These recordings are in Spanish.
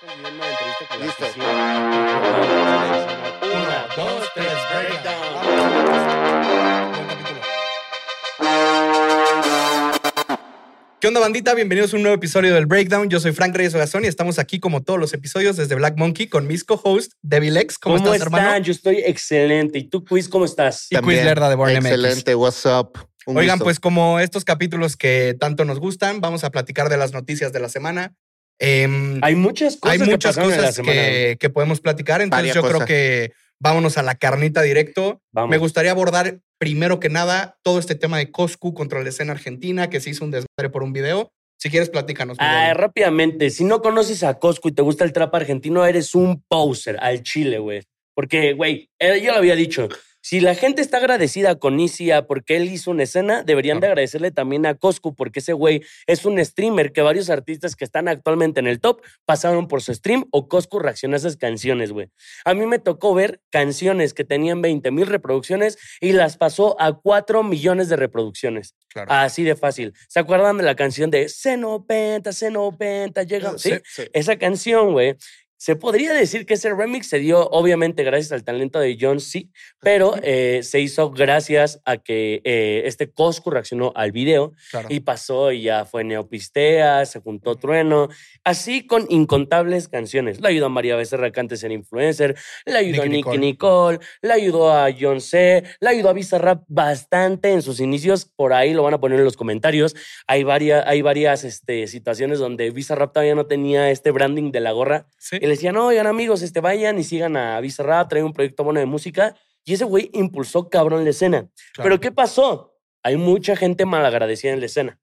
Listo. Una, dos, tres, breakdown. ¿Qué onda, bandita? Bienvenidos a un nuevo episodio del Breakdown. Yo soy Frank Reyes Ogazón y estamos aquí, como todos los episodios, desde Black Monkey con mis co-hosts, Devil X. ¿Cómo, ¿Cómo, estás, están? hermano? Yo estoy excelente. ¿Y tú, Quiz, cómo estás? Y Quiz Lerda de Born MX. Excelente, what's up? Un Oigan, gusto. pues como estos capítulos que tanto nos gustan, vamos a platicar de las noticias de la semana. Em, Hay muchas cosas hay que en la podemos platicar, entonces Varias yo creo que vámonos a la carnita directo. Vamos. Me gustaría abordar primero que nada todo este tema de Coscu contra la escena argentina, que se hizo un desmadre por un video. Si quieres, platícanos. Ah, rápidamente, si no conoces a Coscu y te gusta el trap argentino, eres un poser al chile, güey. Porque, güey, eh, yo lo había dicho. Si la gente está agradecida con Isia porque él hizo una escena, deberían de agradecerle también a Coscu porque ese güey es un streamer que varios artistas que están actualmente en el top pasaron por su stream o Coscu reaccionó a esas canciones, güey. A mí me tocó ver canciones que tenían 20 mil reproducciones y las pasó a 4 millones de reproducciones. Claro. Así de fácil. ¿Se acuerdan de la canción de Seno Penta, Seno Penta, llega? Sí, sí. esa canción, güey. Se podría decir que ese remix se dio, obviamente, gracias al talento de John C., pero eh, se hizo gracias a que eh, este Coscu reaccionó al video claro. y pasó y ya fue Neopistea, se juntó Trueno, así con incontables canciones. Le ayudó a María Becerra antes era influencer, le ayudó a Nicky Nicole, le ayudó a John C., le ayudó a Bizarrap bastante en sus inicios, por ahí lo van a poner en los comentarios. Hay varias, hay varias este, situaciones donde Bizarrap todavía no tenía este branding de la gorra Sí. y le decían, oigan amigos, este, vayan y sigan a Bizarrap, trae un proyecto bueno de música. Y ese güey impulsó cabrón la escena. claro. Pero ¿qué pasó? Hay mucha gente malagradecida en la escena.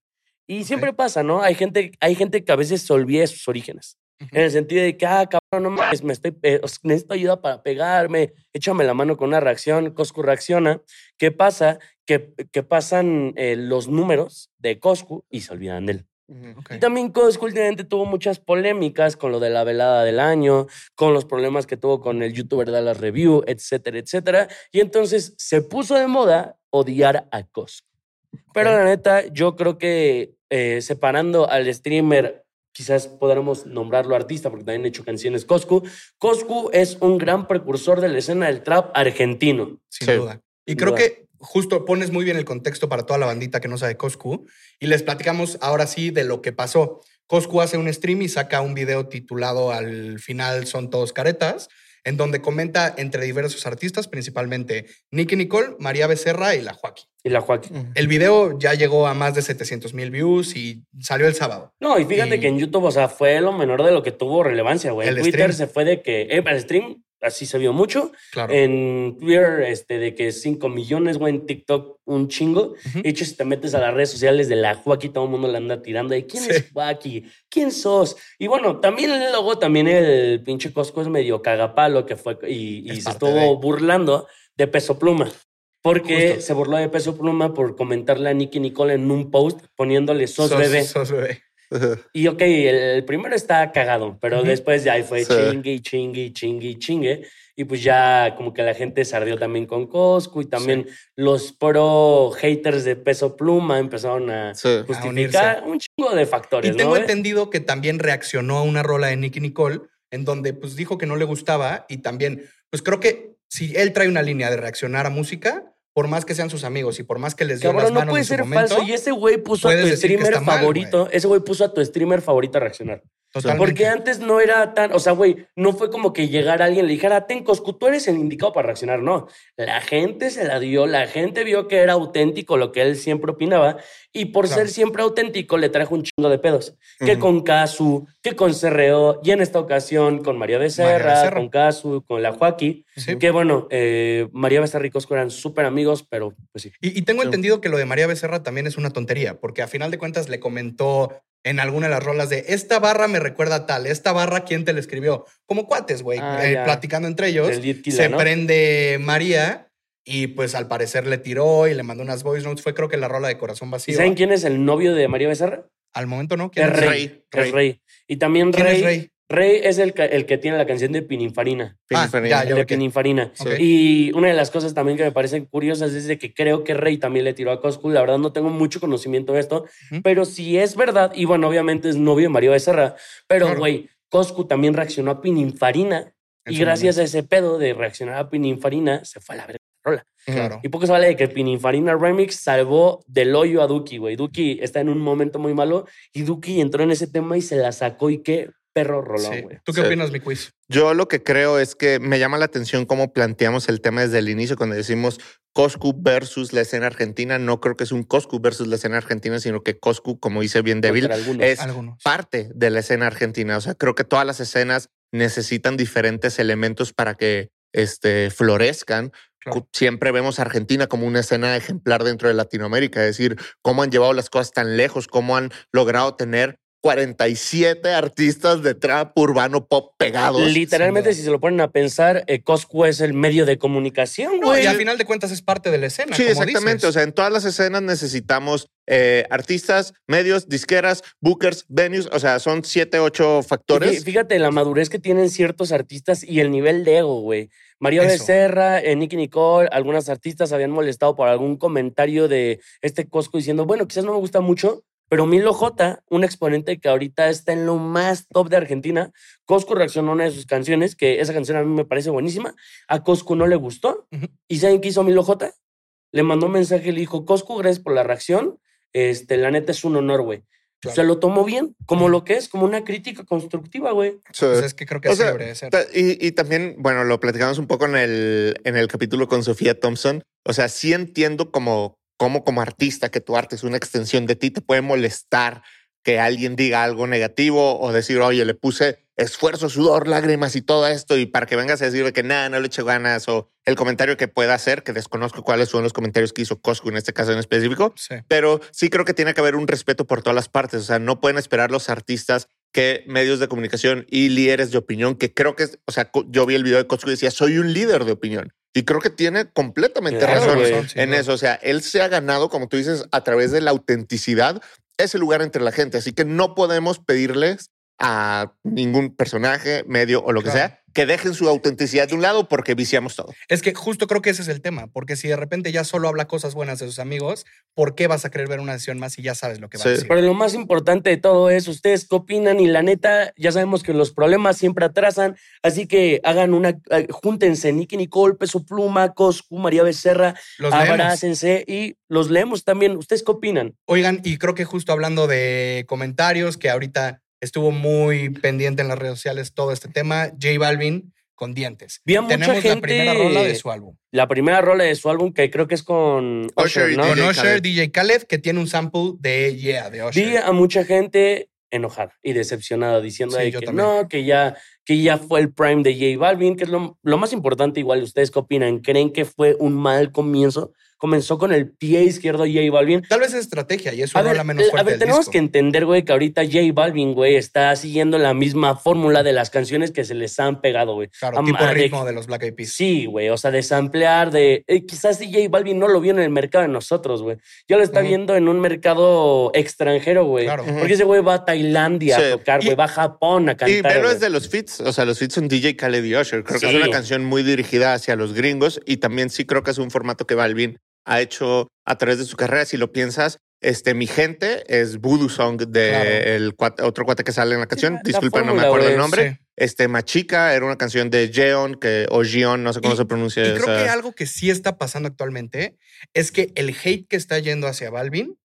Y siempre pasa, ¿no? Hay gente, hay gente que a veces se olvida de sus orígenes. En el sentido de que, ah, cabrón, no mames, me estoy, os- necesito ayuda para pegarme, échame la mano con una reacción, Coscu reacciona. ¿Qué pasa? Que, que pasan eh, los números de Coscu y se olvidan de él. Y también Coscu últimamente tuvo muchas polémicas con lo de la velada del año, con los problemas que tuvo con el youtuber Dallas Review, etcétera, etcétera. Y entonces se puso de moda odiar a Coscu. Pero la neta, yo creo que eh, separando al streamer, quizás podamos nombrarlo artista, porque también ha hecho canciones Coscu. Coscu es un gran precursor de la escena del trap argentino. Sin Sí. duda. Y Sin creo duda. que justo pones muy bien el contexto para toda la bandita que no sabe Coscu. Y les platicamos ahora sí de lo que pasó. Coscu hace un stream y saca un video titulado Al final son todos caretas, en donde comenta entre diversos artistas, principalmente Nicky Nicole, María Becerra y la Joaquín. Y la Joaquín. El video ya llegó a más de 700 mil views y salió el sábado. No, y fíjate Y- que en YouTube, o sea, fue lo menor de lo que tuvo relevancia, güey. En El Twitter stream. se fue de que, eh, el stream, así se vio mucho. Claro. En Twitter, este, de que 5 millones, güey, en TikTok, un chingo. De hecho, si te metes a las redes sociales de la Joaquín, todo el mundo le anda tirando de quién Sí. es Joaquín, quién sos. Y bueno, también luego, también el pinche Cosco es medio cagapalo que fue y, se estuvo de- burlando de Peso Pluma. Porque Justo. se burló de Peso Pluma por comentarle a Nicky Nicole en un post poniéndole sos, bebé. sos bebé. Y ok, el, el primero está cagado, pero Ujú. después ya ahí fue Sí. chingue chingue y chingue chingue. Y pues ya como que la gente se ardió también con Coscu y también los pro haters de Peso Pluma empezaron a Sí. justificar un chingo de factores, Y tengo ¿no? entendido que también reaccionó a una rola de Nicky Nicole en donde pues dijo que no le gustaba y también pues creo que si él trae una línea de reaccionar a música, por más que sean sus amigos y por más que les dio las Cabrón, no manos puede en su ser momento, falso. Y ese güey puso a tu streamer mal, favorito. ese güey puso a tu streamer favorito a reaccionar. Totalmente. Porque antes no era tan, o sea, güey, no fue como que llegara alguien y le dijera, ten Coscu, tú eres el indicado para reaccionar. No, la gente se la dio, la gente vio que era auténtico lo que él siempre opinaba y por Claro. ser siempre auténtico le trajo un chingo de pedos. Que con Casu, que con CRO y en esta ocasión con María Becerra, Becerra. con Casu, con la Joaquín. Sí. Que bueno, eh, María Becerra y Coscu eran súper amigos, pero pues sí. Y, y tengo Sí. entendido que lo de María Becerra también es una tontería, porque a final de cuentas le comentó en alguna de las rolas de esta barra me recuerda a tal, esta barra quién te la escribió. Como cuates, güey, Ah, eh, platicando entre ellos. Se ¿no? prende María y pues al parecer le tiró y le mandó unas voice notes. Fue creo que la rola de Corazón ¿Y Vacío. saben quién es el novio de María Becerra? Al momento no. Es ¿Quién Rey. Rey. Es Rey. Y también ¿Quién Rey, es Rey? Rey es el, que- el que tiene la canción de Pininfarina. Ah, Pininfarina. ya, El ya de. Pininfarina. Y una de las cosas también que me parecen curiosas es de que creo que Rey también le tiró a Coscu. La verdad no tengo mucho conocimiento de esto, pero si es verdad, y bueno, obviamente es novio de María Becerra, pero Claro. güey, Coscu también reaccionó a Pininfarina. En Y gracias a ese pedo de reaccionar a Pininfarina, se fue a la verga la rola. Claro. Y poco se vale de que Pininfarina Remix salvó del hoyo a Duki, güey. Duki está en un momento muy malo y Duki entró en ese tema y se la sacó y qué perro rolón, Sí. güey. ¿Tú qué Sí. opinas, mi quiz? Yo lo que creo es que me llama la atención cómo planteamos el tema desde el inicio cuando decimos Coscu versus la escena argentina. No creo que es un Coscu versus la escena argentina, sino que Coscu, como dice bien algunos. es Algunos. parte de la escena argentina. O sea, creo que todas las escenas necesitan diferentes elementos para que este, florezcan. Claro. Siempre vemos a Argentina como una escena ejemplar dentro de Latinoamérica, es decir, cómo han llevado las cosas tan lejos, cómo han logrado tener 47 artistas de trap urbano pop pegados. Literalmente, si se lo ponen a pensar, eh, Coscu es el medio de comunicación, No, güey. y al final de cuentas es parte de la escena. Sí, como exactamente. dices. O sea, en todas las escenas necesitamos eh, artistas, medios, disqueras, bookers, venues. O sea, son siete, ocho factores. fí- Fíjate la madurez que tienen ciertos artistas y el nivel de ego, güey. Mario Eso. Becerra, eh, Nicky Nicole, algunos artistas habían molestado por algún comentario de este Cosco diciendo, bueno, quizás no me gusta mucho, pero Milo J, un exponente que ahorita está en lo más top de Argentina, Cosco reaccionó a una de sus canciones, que esa canción a mí me parece buenísima, a Cosco no le gustó. ¿Y saben qué hizo Milo J? Le mandó un mensaje y le dijo, Cosco, gracias por la reacción, este, la neta es un honor, güey. Claro. Se lo tomó bien, como lo que es, como una crítica constructiva, güey. Sí. Pues es que creo que O así sea, debería de ser. Ta- Y, y también, bueno, lo platicamos un poco en el, en el capítulo con Sofía Thompson. O sea, sí entiendo como, como, como artista que tu arte es una extensión de ti, te puede molestar que alguien diga algo negativo o decir, oye, le puse esfuerzo, sudor, lágrimas y todo esto y para que vengas a decirle que nada, no le eche ganas o el comentario que pueda hacer, que desconozco cuáles son los comentarios que hizo Cosco en este caso en específico, Sí. pero sí creo que tiene que haber un respeto por todas las partes. O sea, no pueden esperar los artistas que medios de comunicación y líderes de opinión, que creo que, o sea, yo vi el video de Costco y decía, soy un líder de opinión. Y creo que tiene completamente Claro, razón en eso. O sea, él se ha ganado, como tú dices, a través de la autenticidad, ese lugar entre la gente. Así que no podemos pedirles a ningún personaje, medio o lo que sea, que dejen su autenticidad de un lado porque viciamos todo. Es que justo creo que ese es el tema, porque si de repente ya solo habla cosas buenas de sus amigos, ¿por qué vas a querer ver una sesión más si ya sabes lo que va Sí. a decir? Pero lo más importante de todo es, ustedes qué opinan y la neta, ya sabemos que los problemas siempre atrasan, así que hagan una, eh, júntense, Nicky Nicole, Peso Pluma, Coscu, María Becerra, Los leemos. abrácense y los leemos también. ¿Ustedes qué opinan? Oigan, y creo que justo hablando de comentarios, que ahorita estuvo muy pendiente en las redes sociales todo este tema, J Balvin con dientes. Vi a mucha Tenemos la gente- primera rola de su álbum. La primera rola de su álbum, que creo que es con Usher Usher, y ¿no? DJ Con Usher, Khaled. DJ Khaled, que tiene un sample de Yeah, de Usher. Vi a mucha gente enojada y decepcionada diciendo Sí, de que también. no, que ya, que ya fue el prime de J Balvin, que es lo, lo más importante igual. ¿Ustedes qué opinan? ¿Creen que fue un mal comienzo? Comenzó con el pie izquierdo J Balvin. Tal vez es estrategia y es su A ver, rola menos eh, fuerte a ver, del tenemos disco. que entender, güey, que ahorita J Balvin, güey, está siguiendo la misma fórmula de las canciones que se les han pegado, güey. Claro, Am- tipo de- ritmo de los Black Eyed Peas. Sí, güey, o sea, de samplear, de... eh, quizás si J Balvin no lo vio en el mercado de nosotros, güey. Ya lo está viendo en un mercado extranjero, güey. Claro. Porque ese güey va a Tailandia Sí. a tocar, güey, va a Japón a cantar. Y velo güey. desde los feats, o sea, los feats son DJ Khaled y Usher. Creo que es una canción muy dirigida hacia los gringos y también sí creo que es un formato que Balvin ha hecho a través de su carrera. Si lo piensas, este, Mi Gente es Voodoo Song de Claro. el cuate- otro cuate que sale en la canción. la Disculpa, no me acuerdo el nombre. sí. Este, Machica era una canción de Jeon, que, o Gion, no sé cómo Y- se pronuncia. Y creo que algo que sí está pasando actualmente es que el hate que está yendo hacia Balvin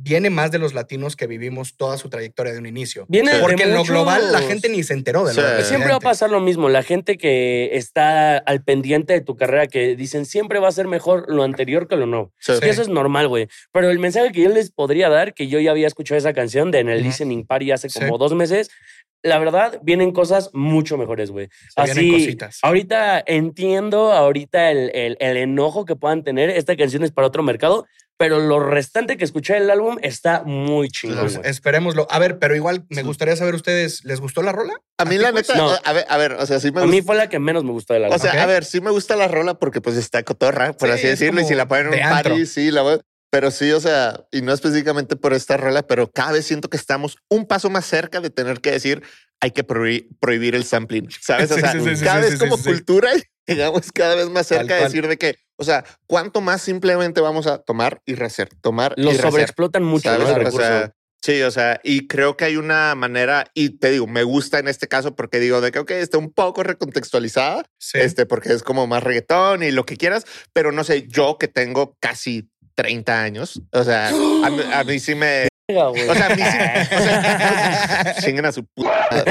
viene más de los latinos que vivimos toda su trayectoria de un inicio. Viene de Porque en lo global la gente ni se enteró de lo Sí. Siempre va a pasar lo mismo. La gente que está al pendiente de tu carrera, que dicen siempre va a ser mejor lo anterior que lo. Sí. Y eso es normal, güey. Pero el mensaje que yo les podría dar, que yo ya había escuchado esa canción de en el listening party hace Sí. como dos meses, la verdad, vienen cosas mucho mejores, güey. Así, cositas. ahorita entiendo, ahorita el, el- el enojo que puedan tener. Esta canción es para otro mercado, pero lo restante que escuché del álbum está muy chingón, Pues esperémoslo. A ver, pero igual me gustaría saber ustedes, ¿les gustó la rola? A mí, la neta, No. a ver, a ver, o sea, sí me A mí fue la que menos me gustó del álbum. O sea, a ver, sí me gusta la rola porque pues está cotorra, por Sí, así decirlo, y si la ponen en un antro. party, sí, la voy. Pero sí, o sea, y no específicamente por esta rola, pero cada vez siento que estamos un paso más cerca de tener que decir hay que prohibir, prohibir el sampling, ¿sabes? O sea, sí, sí, sí, cada sí, vez sí, como sí, sí. cultura llegamos cada vez más cerca de decir de que, o sea, ¿cuánto más simplemente vamos a tomar y rehacer? Tomar Lo y rehacer? sobreexplotan mucho, ¿sabes? ¿no? El O recurso. sea, Sí, o sea, y creo que hay una manera, y te digo, me gusta en este caso porque digo de que, ok, está un poco recontextualizada, Sí. este, porque es como más reggaetón y lo que quieras, pero no sé, yo que tengo casi 30 años, o sea, a mí, a mí sí me, güey. o sea, a mí sí, o sea, chinguen a su puta,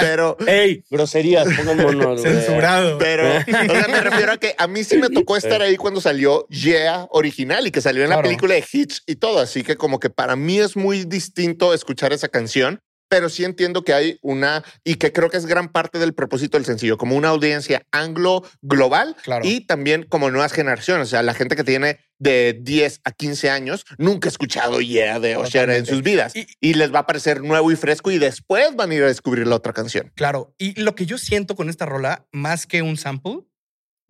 pero, Ey, groserías. Censurado. pero, o sea, me refiero a que a mí sí me tocó estar ahí cuando salió Yeah original y que salió en la película de Hitch y todo. Así que como que para mí es muy distinto escuchar esa canción, pero sí entiendo que hay una y que creo que es gran parte del propósito del sencillo, como una audiencia anglo global Claro. y también como nuevas generaciones. O sea, la gente que tiene de 10 a 15 años nunca ha escuchado Yeah de Usher en sus vidas Y- y les va a parecer nuevo y fresco y después van a ir a descubrir la otra canción. Claro. Y lo que yo siento con esta rola, más que un sample,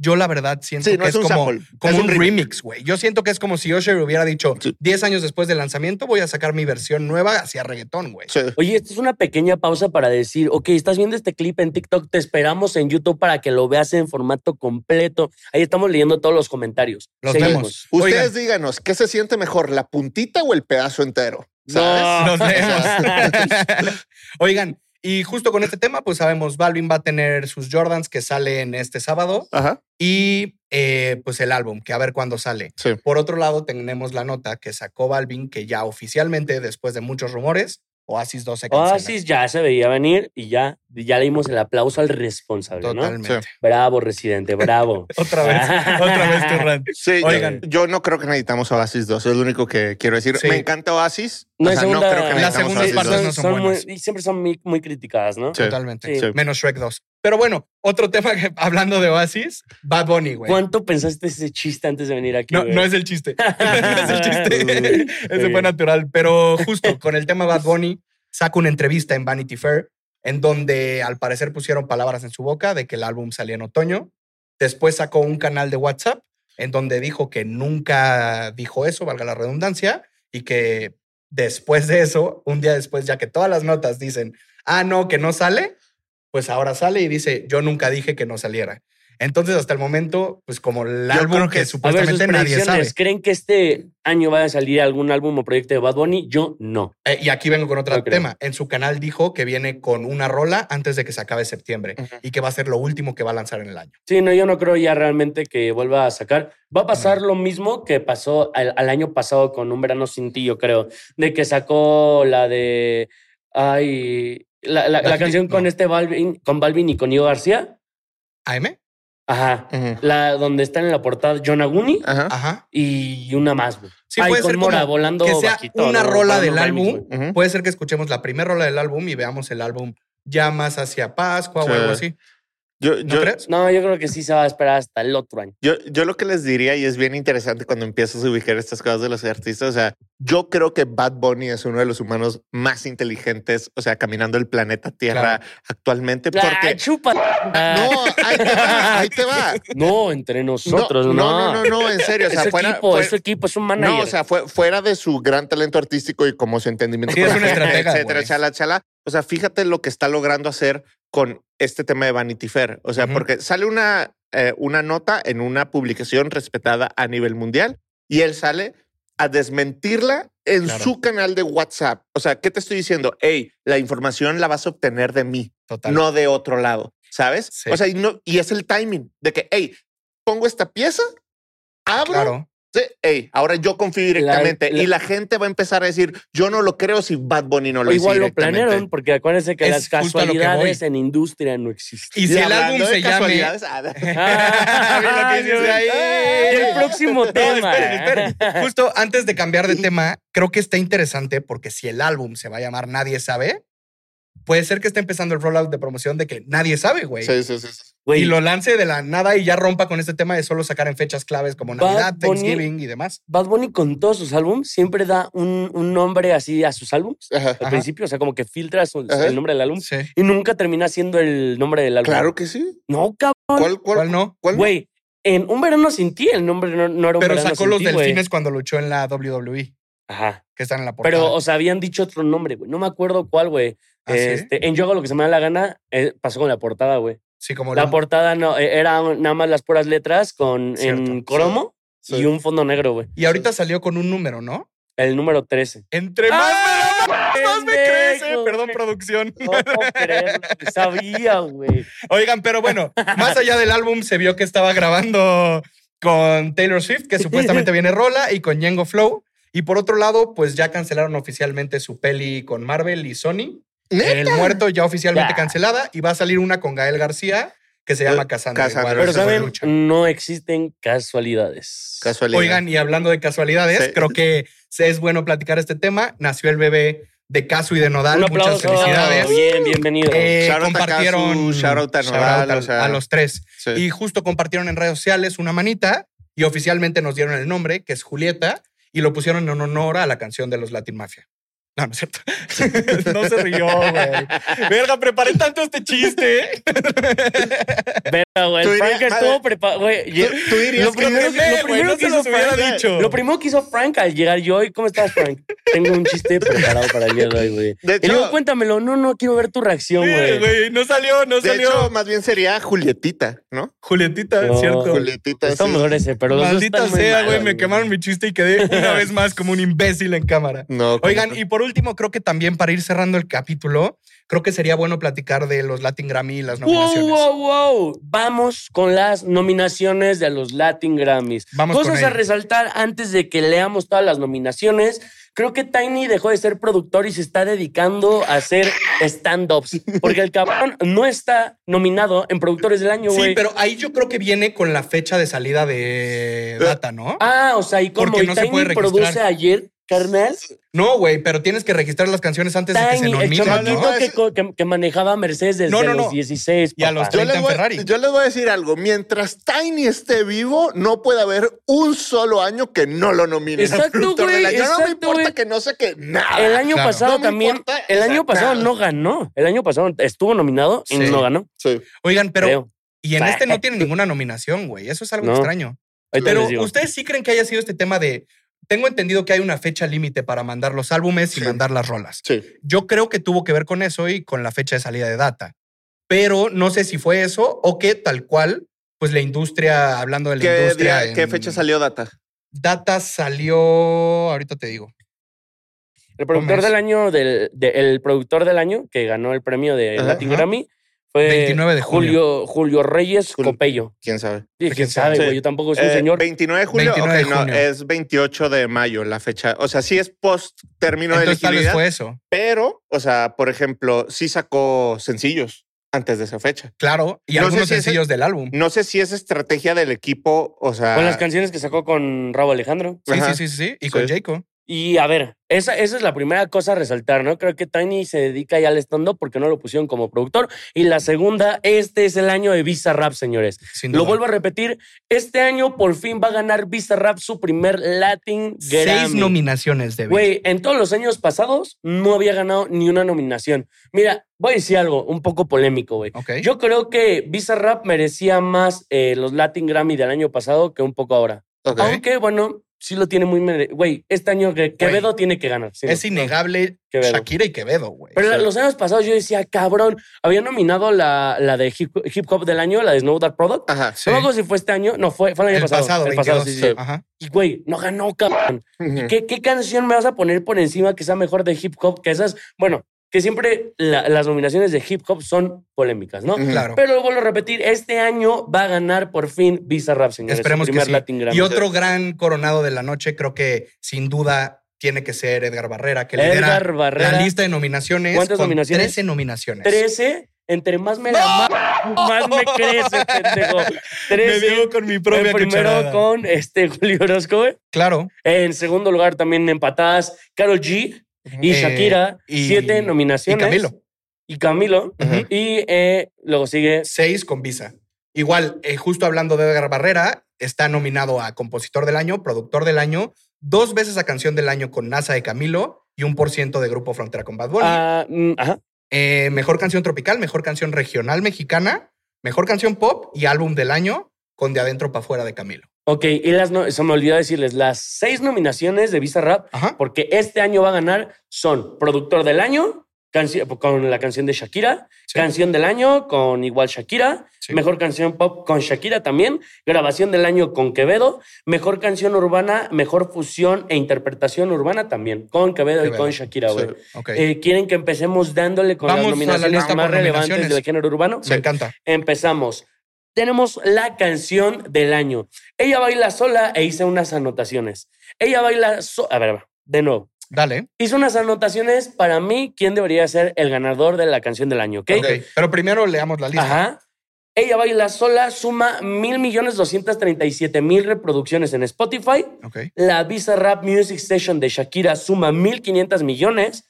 yo la verdad siento Sí, no que es es, un como, sample, como es un un remix, güey. Yo siento que es como si Usher hubiera dicho, Sí. 10 años después del lanzamiento voy a sacar mi versión nueva hacia reggaetón, güey. Sí. Oye, esto es una pequeña pausa para decir, ok, estás viendo este clip en TikTok, te esperamos en YouTube para que lo veas en formato completo. Ahí estamos leyendo todos los comentarios. Los Seguimos. vemos. Ustedes Oigan. díganos, ¿qué se siente mejor, la puntita o el pedazo entero? ¿Sabes? No. Nos vemos. Oigan, y justo con este tema, pues sabemos, Balvin va a tener sus Jordans que salen este sábado Ajá. y eh, pues el álbum, que a ver cuándo sale. Sí. Por otro lado, tenemos la nota que sacó Balvin, que ya oficialmente, después de muchos rumores, Oasis 2 se cancela. Oasis ya se veía venir y ya, ya le dimos el aplauso al responsable, ¿no? Totalmente. Sí. Bravo, residente, bravo. Otra vez, otra vez tu rant. Sí, yo- Oigan. Yo, no creo que necesitamos Oasis 2, es lo único que quiero decir. Sí. Me encanta Oasis. No o sea, no segunda- creo que Las necesitamos segundas Oasis partes 2. no son muy- buenas. y siempre son muy, muy criticadas, ¿no? Sí. Totalmente. Sí. Menos Shrek 2. Pero bueno, otro tema que hablando de Oasis, Bad Bunny, güey. ¿Cuánto pensaste ese chiste antes de venir aquí? No, güey? no es el chiste. no es el chiste. Ese fue natural. Pero justo con el tema Bad Bunny, saca una entrevista en Vanity Fair en donde al parecer pusieron palabras en su boca de que el álbum salía en otoño. Después sacó un canal de WhatsApp en donde dijo que nunca dijo eso, valga la redundancia, y que después de eso, un día después, ya que todas las notas dicen, ah, no, que no sale, pues ahora sale y dice, yo nunca dije que no saliera. Entonces, hasta el momento, pues como el Yo álbum creo que, ver, supuestamente nadie sabe. ¿Creen que este año vaya a salir algún álbum o proyecto de Bad Bunny? Yo no. Eh, y aquí vengo con otro No creo. tema. En su canal dijo que viene con una rola antes de que se acabe septiembre y que va a ser lo último que va a lanzar en el año. Sí, no, yo no creo ya realmente que vuelva a sacar. Va a pasar lo mismo que pasó al, al año pasado con Un Verano Sin Ti, yo creo. De que sacó la de. Ay. La, la- la canción con no. este Balvin, con Balvin y con Ivo García. ¿AM? Ajá. La donde está en la portada John Aguni Ajá. Ajá. y una más, güey. Sí, Ay, puede ser Mora como volando que sea bajito, una ¿no? rola del álbum. Puede ser que escuchemos la primera rola del álbum y veamos el álbum ya más hacia Pascua Sí. o algo así. Yo, ¿No yo, crees? No, yo creo que sí se va a esperar hasta el otro año. yo, yo lo que les diría, y es bien interesante cuando empiezas a ubicar estas cosas de los artistas, o sea, yo creo que Bad Bunny es uno de los humanos más inteligentes, o sea, caminando el planeta Tierra actualmente, Ah, porque... chupa. No, ahí te va, ahí te va. no, entre nosotros, no. no, no, no, no, en serio. O sea, es su fuera, equipo, fuera- es su equipo, es un manager. No, o sea, fue, fuera de su gran talento artístico y como su entendimiento, Sí, es una etcétera, chala, chala. O sea, fíjate lo que está logrando hacer con este tema de Vanity Fair. O sea, porque sale una, eh, una nota en una publicación respetada a nivel mundial y él sale a desmentirla en Claro. su canal de WhatsApp. O sea, ¿qué te estoy diciendo? Hey, la información la vas a obtener de mí, Total. no de otro lado, ¿sabes? Sí. O sea, y, no, y es el timing de que, hey, pongo esta pieza, abro Claro. Sí, ey, ahora yo confío directamente La- la- y la gente va a empezar a decir, yo no lo creo si Bad Bunny no lo igual lo planearon, porque acuérdense que Es las que casualidades en industria no existen. Y si el álbum se casualidades, ah, Ah, el próximo No, tema. esperen, esperen. Justo antes de cambiar de tema, creo que está interesante porque si el álbum se va a llamar Nadie sabe, puede ser que esté empezando el rollout de promoción de que nadie sabe, güey. sí, sí, sí. Güey, Y lo lance de la nada y ya rompa con este tema de solo sacar en fechas claves como Bad Navidad, Bunny- Thanksgiving y demás. Bad Bunny con todos sus álbumes siempre da un, un nombre así a sus álbumes Ajá. al Ajá. principio, o sea, como que filtra su- el nombre del álbum Sí. y nunca termina siendo el nombre del álbum. Claro que sí. No, cabrón. ¿Cuál, cuál, ¿Cuál no? cuál? Güey, en Un Verano Sin Ti el nombre no, no era Un Pero Verano sacó Sin los Ti, güey. delfines cuando luchó en la WWE, Ajá. que están en la portada. Pero, o sea, habían dicho otro nombre, güey. No me acuerdo cuál, güey. ¿Ah, sí? este, En Yo hago lo que se me da la gana, eh, pasó con la portada, güey. Sí, como La lo- portada no, eh, era nada más las puras letras con Cierto, en cromo sí. y un fondo negro, güey. Y ahorita salió con un número, ¿no? El número 13. Entre más. más me crece. Perdón, producción. No puedo creerlo, sabía, güey. Oigan, pero bueno, más allá del álbum se vio que estaba grabando con Taylor Swift, que supuestamente viene Rola, y con Django Flow. Y por otro lado, pues ya cancelaron oficialmente su peli con Marvel y Sony. El muerto ya oficialmente Ya. cancelada y va a salir una con Gael García que se llama Eh. Cassandra. igual, Pero saben, lucha. no existen casualidades. Casualidad. Oigan, y hablando de casualidades, Sí. creo que se- es bueno platicar este tema. Nació el bebé de Casu y de Nodal. Un Muchas felicidades. Bien, bienvenido. Eh, Shout out a compartieron Casu, shout out a shout Nodal, out o sea, a los tres. Sí. Y justo compartieron en redes sociales una manita y oficialmente nos dieron el nombre, que es Julieta, y lo pusieron en honor a la canción de los Latin Mafia. No, no es cierto. no se rió, güey. Verga, preparé tanto este chiste. Verga, güey. Frank estuvo preparado, güey. ¿Tú, tú dirías Lo que primero, es- que, lo primero que hizo Frank, dicho. lo primero que hizo Frank al llegar yo, ¿y cómo estás, Frank? Tengo un chiste preparado para el día de hoy, güey. Y hecho- cuéntamelo. No, no, quiero ver tu reacción, Sí, güey. no salió, no de salió. hecho, más bien sería Julietita, ¿no? Julietita, No, ¿cierto? Julietita. Está sí. mejor ese, pero los dos Maldita están sea, güey, me quemaron mi chiste y quedé una vez más como un imbécil en cámara. No, Oigan, y por último, creo que también para ir cerrando el capítulo, creo que sería bueno platicar de los Latin Grammy y las Wow, nominaciones. wow, wow. Vamos con las nominaciones de los Latin Grammys. Vamos con Cosas a resaltar antes de que leamos todas las nominaciones. Creo que Tiny dejó de ser productor y se está dedicando a hacer stand-ups. Porque el cabrón no está nominado en productores del año, güey. Sí, pero ahí yo creo que viene con la fecha de salida de data, ¿no? Ah, o sea, y como Porque y no se Tiny puede produce ayer, carnal. No, güey, pero tienes que registrar las canciones antes de que se Tiny, el nominen, chamaquito ¿no? ¿no? que, que- que manejaba Mercedes desde No, no, los no. 16. Y a los papá. Yo 30 les, en voy, Ferrari. yo les voy a decir algo. Mientras Tiny esté vivo, no puede haber un solo año que no lo nominen Exacto, güey, del año. no me importa que no sé qué, nada. El año claro. pasado también. importa, el año pasado nada. no ganó. El año pasado estuvo nominado y Sí. no ganó. Sí. Oigan, pero creo. y en Bah. este no tiene ninguna nominación, güey. Eso es algo No. extraño. Pero ustedes sí creen que haya sido este tema de tengo entendido que hay una fecha límite para mandar los álbumes y Sí. mandar las rolas. Sí. Yo creo que tuvo que ver con eso y con la fecha de salida de data. Pero no sé si fue eso o que tal cual, pues la industria, hablando de la ¿Qué, industria. día- qué fecha salió Data? Data salió, ahorita te digo. El productor del año, del, de- el productor del año que ganó el premio de Latin. Grammy fue 29 de Julio, Julio Reyes Julio. Copello. ¿Quién sabe? Sí, ¿Quién quién sabe? sabe, Sí. güey. Yo tampoco soy un Eh, señor. 29 de julio. 29 de ok, no, es 28 de mayo la fecha. O sea, sí es post término de Entonces tal vez elegibilidad, fue eso. pero, o sea, por ejemplo, sí sacó sencillos antes de esa fecha. Claro. Y No sé algunos si ese- sencillos del álbum. No sé si es estrategia del equipo, o sea. Con las canciones que sacó con Rabo Alejandro. Sí, Ajá. sí, sí, sí. Y con Sí. Jacob. Y a ver, esa, esa es la primera cosa a resaltar, ¿no? Creo que Tiny se dedica ya al stand-up porque no lo pusieron como productor. Y la segunda, este es el año de Visa Rap, señores. Lo vuelvo a repetir, este año por fin va a ganar Visa Rap su primer Latin Seis Grammy. nominaciones de Güey, en todos los años pasados no había ganado ni una nominación. Mira, voy a decir algo un poco polémico, güey. Yo creo que Visa Rap merecía más eh, los Latin Grammy del año pasado que un poco ahora. Aunque, bueno, sí lo tiene muy... Güey, este año que Quevedo tiene que ganar. sí, es no. innegable Quevedo. Shakira y Quevedo, güey. Pero los años pasados yo decía, cabrón, había nominado la, la de hip, hip hop del año, la de Snow That Product. Ajá. Sí. No me si fue este año. No, fue, fue el año el pasado. pasado, el 22. pasado, sí, sí. Ajá. Y, güey, no ganó, cabrón. Ujú. ¿Qué, ¿Qué canción me vas a poner por encima que sea mejor de hip hop que esas? Bueno, que siempre la- las nominaciones de hip hop son polémicas, ¿no? Claro. Pero vuelvo a repetir, este año va a ganar por fin Visa Rap, señores. Esperemos que sí. Latin Grammy. Y otro gran coronado de la noche, creo que sin duda tiene que ser Edgar Barrera, que lidera Edgar Barrera. la lista de nominaciones. ¿Cuántas con nominaciones? 13 nominaciones. 13, entre más me la más me crece, pendejo. 13. con mi En primero con este Julio Orozco, güey. Claro. En segundo lugar, también empatadas Carol G y Eh, Shakira. y- siete Y nominaciones. Camilo. Y Camilo. Y eh, luego sigue. Seis con Visa. Igual, eh, justo hablando de Edgar Barrera, está nominado a Compositor del Año, Productor del Año, dos veces a Canción del Año con NASA de Camilo y un por ciento de Grupo Frontera con Bad Bunny. ah, mm, ajá. Eh, mejor canción tropical, mejor canción regional mexicana, mejor canción pop y álbum del año con De Adentro para Afuera de Camilo. Ok, y las no, se me olvidó decirles, las seis nominaciones de Visa Rap, Ajá. porque este año va a ganar, son Productor del Año, con la canción de Shakira, Sí. canción del año con igual Shakira, Sí. mejor canción pop con Shakira también, grabación del año con Quevedo, mejor canción urbana, mejor fusión e interpretación urbana también, con Quevedo, y con Shakira, güey. Sí. Ok. Eh, ¿Quieren que empecemos dándole con Vamos las la nominaciones más relevantes del género urbano? Me encanta. Empezamos. Tenemos la canción del año. Ella baila sola e hice unas anotaciones. Ella baila so- A ver, de nuevo. Dale. Hice unas anotaciones para mí, quién debería ser el ganador de la canción del año, ¿ok? Ok. Pero primero leamos la lista. Ajá. Ella baila sola suma mil millones doscientas treinta y siete mil reproducciones en Spotify. La Visa Rap Music Station de Shakira suma 1.500 millones.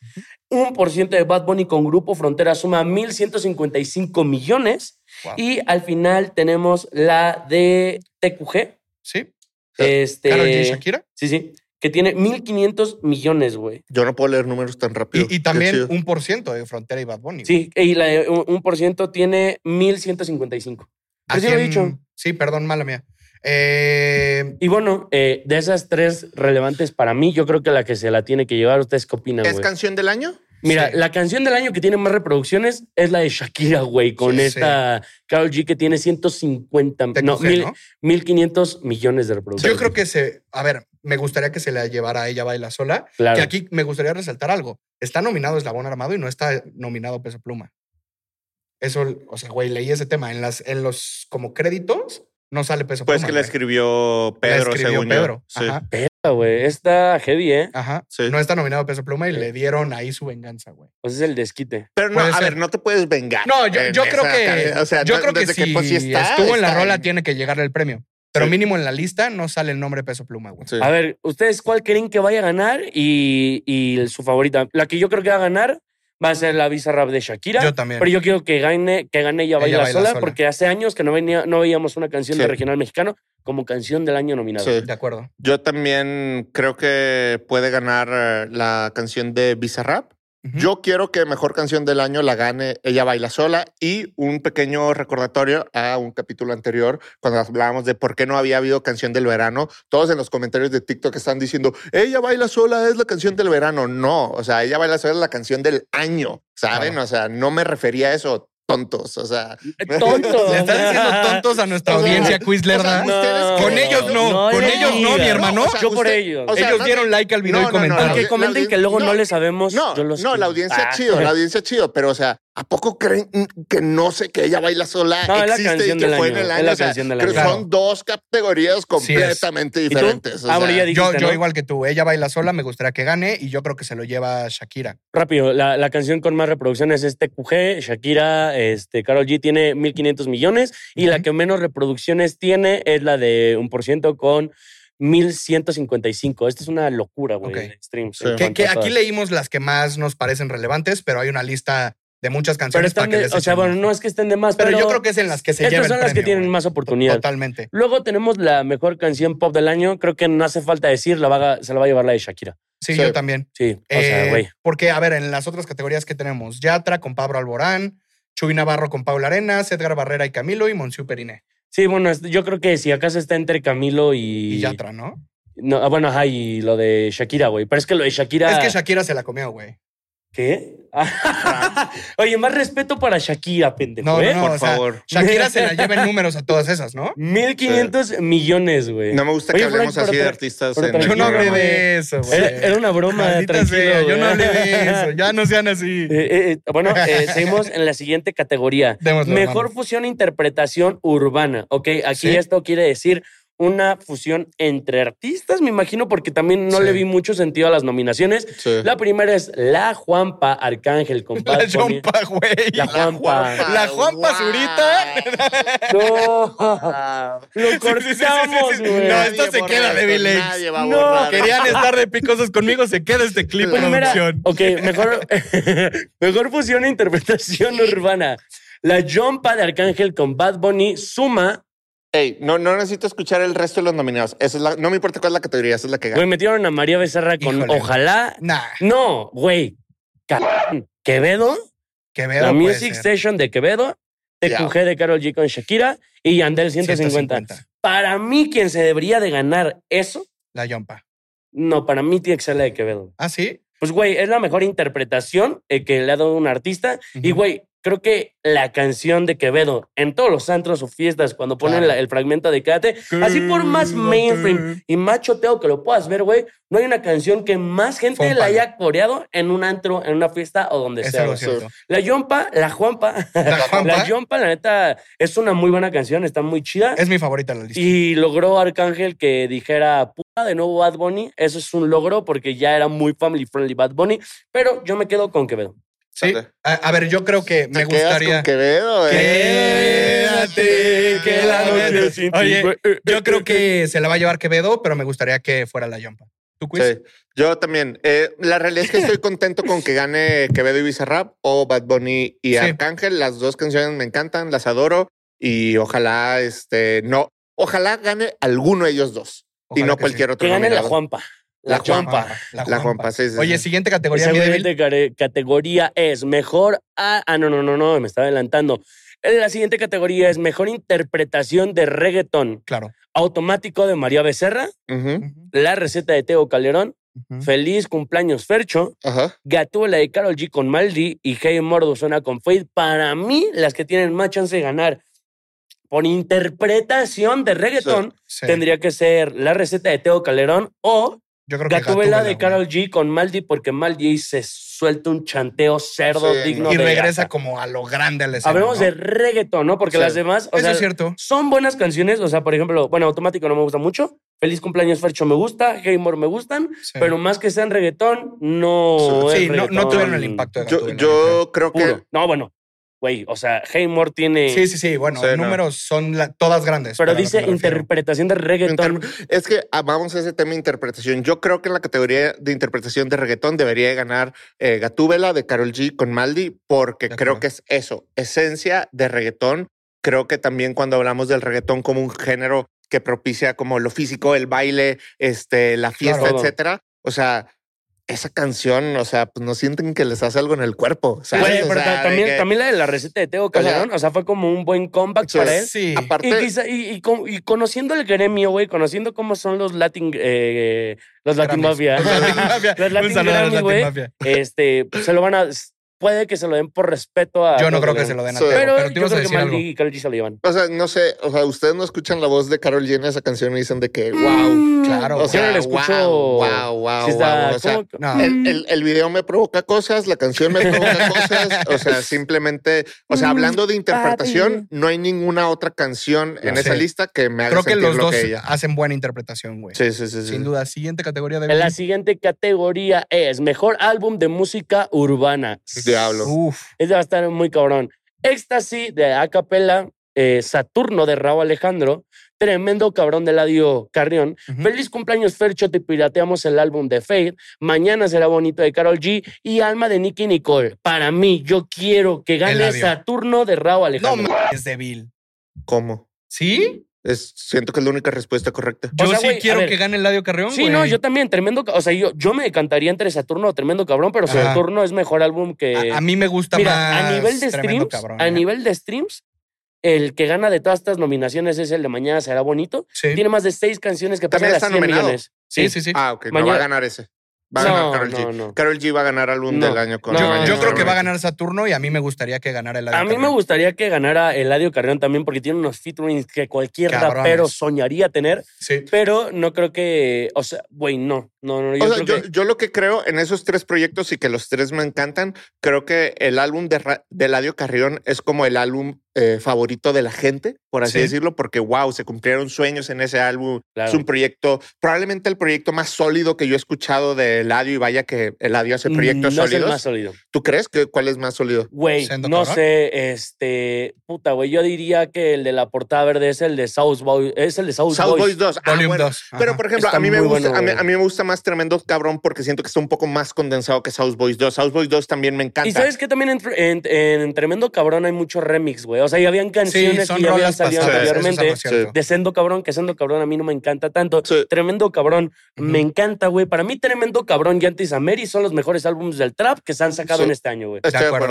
Un por ciento de Bad Bunny con Grupo Frontera suma 1.155 millones. Wow. Y al final tenemos la de TQG. Sí. Este, Karol G y Shakira. Sí, sí. Que tiene 1.500 millones, güey. Yo no puedo leer números tan rápido. Y, también un por ciento de Frontera y Bad Bunny. Sí, y la de un, por ciento tiene 1.155. ¿A Pues sí lo he dicho. Sí, perdón, mala mía. Eh, Y bueno, eh, de esas tres relevantes para mí, yo creo que la que se la tiene que llevar, ¿ustedes qué opinan, ¿Es canción del año? Mira, Sí. la canción del año que tiene más reproducciones es la de Shakira, güey, con Sí, esta Carol G que tiene 150, TQG, no, mil- ¿no? 1500 millones de reproducciones. Yo creo que se. A ver, me gustaría que se la llevara a ella baila sola. Claro. Que aquí me gustaría resaltar algo. Está nominado Eslabón Armado y no está nominado Peso Pluma. Eso, o sea, güey, leí ese tema. En, las, en los como créditos no sale Peso Pues Pluma. que la güey. escribió La Pedro, escribió según Pedro. yo. Sí. Ajá. Pero, güey, está heavy, ¿eh? Ajá. Sí. No está nominado Peso Pluma y le dieron ahí su venganza, güey. Pues es el desquite. Pero no, a ser. ver, no te puedes vengar. No, yo, creo que. O sea, yo creo que si pues, sí está, estuvo en la rola, en- tiene que llegarle el premio. Pero Sí. mínimo en la lista no sale el nombre Peso Pluma, güey. Sí. A ver, ¿ustedes cuál creen que vaya a ganar? Y, y su favorita. La que yo creo que va a ganar va a ser la Visa Rap de Shakira. Yo también. Pero yo quiero que gane, que gane ella baila, Baila sola, Sola. porque hace años que no, venía, no veíamos una canción de Sí. regional mexicano como canción del año nominada. Sí. De acuerdo. Yo también creo que puede ganar eh, la canción de Yo quiero que mejor canción del año la gane Ella Baila Sola y un pequeño recordatorio a un capítulo anterior cuando hablábamos de por qué no había habido canción del verano. Todos en los comentarios de TikTok están diciendo Ella Baila Sola es la canción del verano. No, o sea, Ella Baila Sola es la canción del año, ¿saben? Claro. O sea, no me refería a eso, tontos. O sea, Tonto. Le estás diciendo tontos a nuestra O sea, audiencia Quizlerda. o sea, Con que- ellos no, con ellos no, mi hermano. o sea, Yo por usted- ellos. o sea, Ellos no- dieron like al video no, y no, no, comentaron. Aunque comenten que luego no, no, le sabemos, No, yo los no, la audiencia Ah. chido, la audiencia chido, pero o sea, ¿a poco creen que no sé que ella baila sola No, es la existe y canción que del fue año, en el es año? la O sea, canción del creo año. que Claro. son dos categorías completamente ¿Y tú? diferentes. o Ah, bueno, sea, ya Yo, dijiste, yo ¿no? igual que tú, ella baila sola, me gustaría que gane y yo creo que se lo lleva Shakira. Rápido, la, la canción con más reproducciones es TQG, Shakira, este, Karol G tiene 1.500 millones y la que menos reproducciones tiene es la de un por ciento con 1.155. Esta es una locura, güey, Ok. de streams. Sí. Que, que aquí leímos las que más nos parecen relevantes, pero hay una lista de muchas Pero canciones están para que de- les o sea, bueno, no es que estén de más, pero, pero, yo creo que es en las que se lleva estas el son las que tienen más oportunidad. Totalmente. Luego tenemos la mejor canción pop del año. Creo que no hace falta decir, la va a- se la va a llevar la de Shakira. Sí, yo también. Sí, o sea, Eh, güey. porque, a ver, en las otras categorías que tenemos, Yatra con Pablo Alborán, Chuy Navarro con Paula Arenas, Edgar Barrera y Camilo y Monsiu Periné. Sí, bueno, yo creo que si acaso está entre Camilo y. Y Yatra, ¿no? No, ah, bueno, ajá, y lo de Shakira, güey. Pero es que lo de Shakira. Es que Shakira se la comió, güey. ¿Qué? Oye, más respeto para Shakira, pendejo. No, ¿eh? no, no. Por o sea, favor. Shakira se la lleva en números a todas esas, ¿no? 1500 millones, güey. no me gusta Oye, que hablemos Frank, así pero- de artistas. pero en tranquilo, Yo no hablé de eso, güey. Era, era una broma, Maldita sea, yo no hablé de eso. Ya no sean así. Eh, eh, eh, bueno, eh, seguimos en la siguiente categoría. Démosle, Mejor fusión e interpretación urbana. Ok, aquí Sí. esto quiere decir una fusión entre artistas, me imagino, porque también no Sí. le vi mucho sentido a las nominaciones. Sí. La primera es La Juanpa Arcángel con La Bad Bunny. Jompa, güey. La Juanpa. La Juanpa Zurita. No, lo sí, sí, cortamos, sí, sí. güey. No, Nadie esto se queda de a No. Querían estar de picosos conmigo, se queda este clip La Primera- producción. ok, mejor, mejor fusión e interpretación urbana. La Jumpa de Arcángel con Bad Bunny suma. Ey, no, no necesito escuchar el resto de los nominados. Esa es la, no me importa cuál es la categoría, esa es la que Güey, gana. metieron a María Becerra con Híjole. Ojalá. Nah, No, güey. Quevedo, que veo. la Music Station de Quevedo. TQG de Carol G con Shakira y Yandel 150. Para mí, quien se debería de ganar eso, La Jompa. no, para mí tiene que ser la de Quevedo. ¿Ah, sí? pues, güey, es la mejor interpretación eh, que le ha dado un artista. Y, güey, creo que la canción de Quevedo en todos los antros o fiestas, cuando ponen Claro. la- el fragmento de Quédate, así por más mainstream y más choteo que lo puedas ver, güey, no hay una canción que más gente la haya coreado en un antro, en una fiesta o donde sea. cierto. La Yompa, la Juanpa, La Juanpa la Yompa, la neta, es una muy buena canción, está muy chida. es mi favorita en la lista. Y logró Arcángel que dijera puta de nuevo Bad Bunny. Eso es un logro porque ya era muy family friendly Bad Bunny. Pero yo me quedo con Quevedo. Sí. A, a ver, yo creo que me gustaría. con Quevedo, eh. Quédate, que la noche sin ti, Oye, yo creo que se la va a llevar Quevedo, pero me gustaría que fuera la Yompa. ¿Tú, Quiz? Sí, yo también. Eh, la realidad es que estoy contento con que gane Quevedo y Bizarrap o Bad Bunny y Sí. Arcángel. Las dos canciones me encantan, las adoro y ojalá, este, no, ojalá gane alguno de ellos dos y no que cualquier Que otro. gane la. Juanpa. La La sí. Juanpa. La La Juanpa, sí, sí, Oye, sí. siguiente categoría, débil. siguiente categoría es mejor. a- ah, no, no, no, no, me estaba adelantando. La siguiente categoría es mejor interpretación de reggaetón Claro. automático de María Becerra, la receta de Teo Calderón, feliz cumpleaños Fercho, Ajá. Gatúbela de Carol G con Maldi y Hey Mordo suena con Faith. Para mí, las que tienen más chance de ganar por interpretación de reggaetón Sí. tendría que ser la receta de Teo Calderón o Yo creo que Gatúbela de. Carol G con Maldi, porque Maldi se suelta un chanteo cerdo Sí, digno Y de. regresa como a lo grande al escena. Hablemos ¿no? de reggaetón, ¿no? Porque Sí. las demás, o Eso sea, es cierto. son buenas canciones. O sea, por ejemplo, bueno, Automático no me gusta mucho. Feliz cumpleaños Fercho me gusta. Hey More me gustan. Sí. Pero más que sean reggaetón, no. Sí, es no, no tuvieron el impacto de Yo, Gatúbela, yo creo que puro. No, bueno, güey, o sea, Hey More tiene. Sí, sí, sí. Bueno, Sí, no. números son la- todas grandes. pero dice interpretación de reggaetón. Inter- Es que ah, vamos a ese tema de interpretación. Yo creo que en la categoría de interpretación de reggaetón debería de ganar eh, Gatúbela de Carol G con Maldi, porque De creo acuerdo. que es eso, esencia de reggaetón. Creo que también cuando hablamos del reggaetón como un género que propicia como lo físico, el baile, este, la fiesta, Claro. etcétera. O sea, esa canción, o sea, pues no sienten que les hace algo en el cuerpo. ¿sabes? Güey, O sea, también, que- también la de la receta de Teo Calderón, o sea, fue como un buen comeback Sí. para él. Sí. aparte, Y, quizá- y, y y conociendo el gremio, güey, conociendo cómo son los Latin, eh, los Latin. Mafia, Los Latin Mafia. Los Latin Grammy, Latin güey. Mafia. este, se lo van a, puede que se lo den por respeto a. Yo no creo que se lo den a Sí. Teo, Pero, pero te yo ibas a creo que decir algo. Maldi y Karol G se lo llevan. o sea, no sé, o sea, ustedes no escuchan la voz de Carol G en esa canción y dicen de que, wow, Mm, claro. O sea, yo no escucho. wow, wow, sí está- wow, o sea. No. El, el- el video me provoca cosas, la canción me provoca cosas, o sea, simplemente, o sea, hablando de interpretación, no hay ninguna otra canción en Sí. esa lista que me haga Creo que sentir los lo dos que ella. hacen buena interpretación, güey. Sí, sí, sí, sí. Sin duda. Siguiente categoría de En la siguiente categoría es Mejor Álbum de Música Urbana. Diablo. Uf. Este va a estar muy cabrón. Éxtasy de Acapella, eh, Saturno de Raúl Alejandro, Tremendo Cabrón de Ladio Carrión. Feliz cumpleaños Fercho, te pirateamos el álbum de Faith, Mañana será bonito de Carol G y Alma de Nicky Nicole. Para mí, yo quiero que gane. Saturno de Raúl No Alejandro. mames, débil. ¿Cómo? ¿Sí? Es, siento que es la única respuesta correcta. Yo O sea, sí quiero ver. que gane Eladio Carrión, Sí, no, yo también, tremendo. O sea, yo, yo me decantaría entre Saturno o Tremendo Cabrón, pero Ajá. Saturno es mejor álbum que. A, a mí me gusta Mira, más. a nivel de streams, Cabrón, a ¿eh? nivel de streams, el que gana de todas estas nominaciones es el de Mañana será bonito. Sí. Tiene más de seis canciones que pasan está 100 nominado. millones. Sí, sí, sí. Ah, ok, no Mañana- va a ganar ese. Va a No, ganar Carol G. no. Carol G va a ganar álbum No. del año con No, yo, yo creo que va a ganar Saturno y a mí me gustaría que ganara Eladio A mí me gustaría que ganara Eladio Carrión también porque tiene unos featurings que cualquier Cabrones. rapero soñaría tener, Sí. pero no creo que, o sea, güey, no, no, no, yo O sea, yo, que- yo lo que creo en esos tres proyectos y que los tres me encantan, creo que el álbum de, Ra- de Eladio Carrión es como el álbum eh, favorito de la gente, por así Sí. decirlo, porque wow, se cumplieron sueños en ese álbum. Claro. Es un proyecto, probablemente el proyecto más sólido que yo he escuchado de Eladio y vaya que Eladio hace proyectos Mm, no es el sólidos. más sólido. ¿Tú crees que cuál es más sólido? Güey, no cabrón. sé, este, puta, güey, yo diría que el de la portada verde es el de South Boy, es el de South, South Boys. Boys 2. Ah, Volume bueno. 2. Pero, por ejemplo, Está a mí, me gusta, bueno, a, mí, güey. a mí me gusta más Tremendo Cabrón porque siento que está un poco más condensado que South Boys 2. South Boys 2 también me encanta. Y sabes que también en, en- en Tremendo Cabrón hay mucho remix, güey. O sea, ya habían canciones que ya habían salido pasadas, anteriormente. de Sendo Cabrón, que Sendo Cabrón a mí no me encanta tanto. Sí. Tremendo Cabrón, me encanta, güey. Para mí, Tremendo Cabrón y Antisameri son los mejores álbumes del trap que se han sacado Sí. en este año, güey.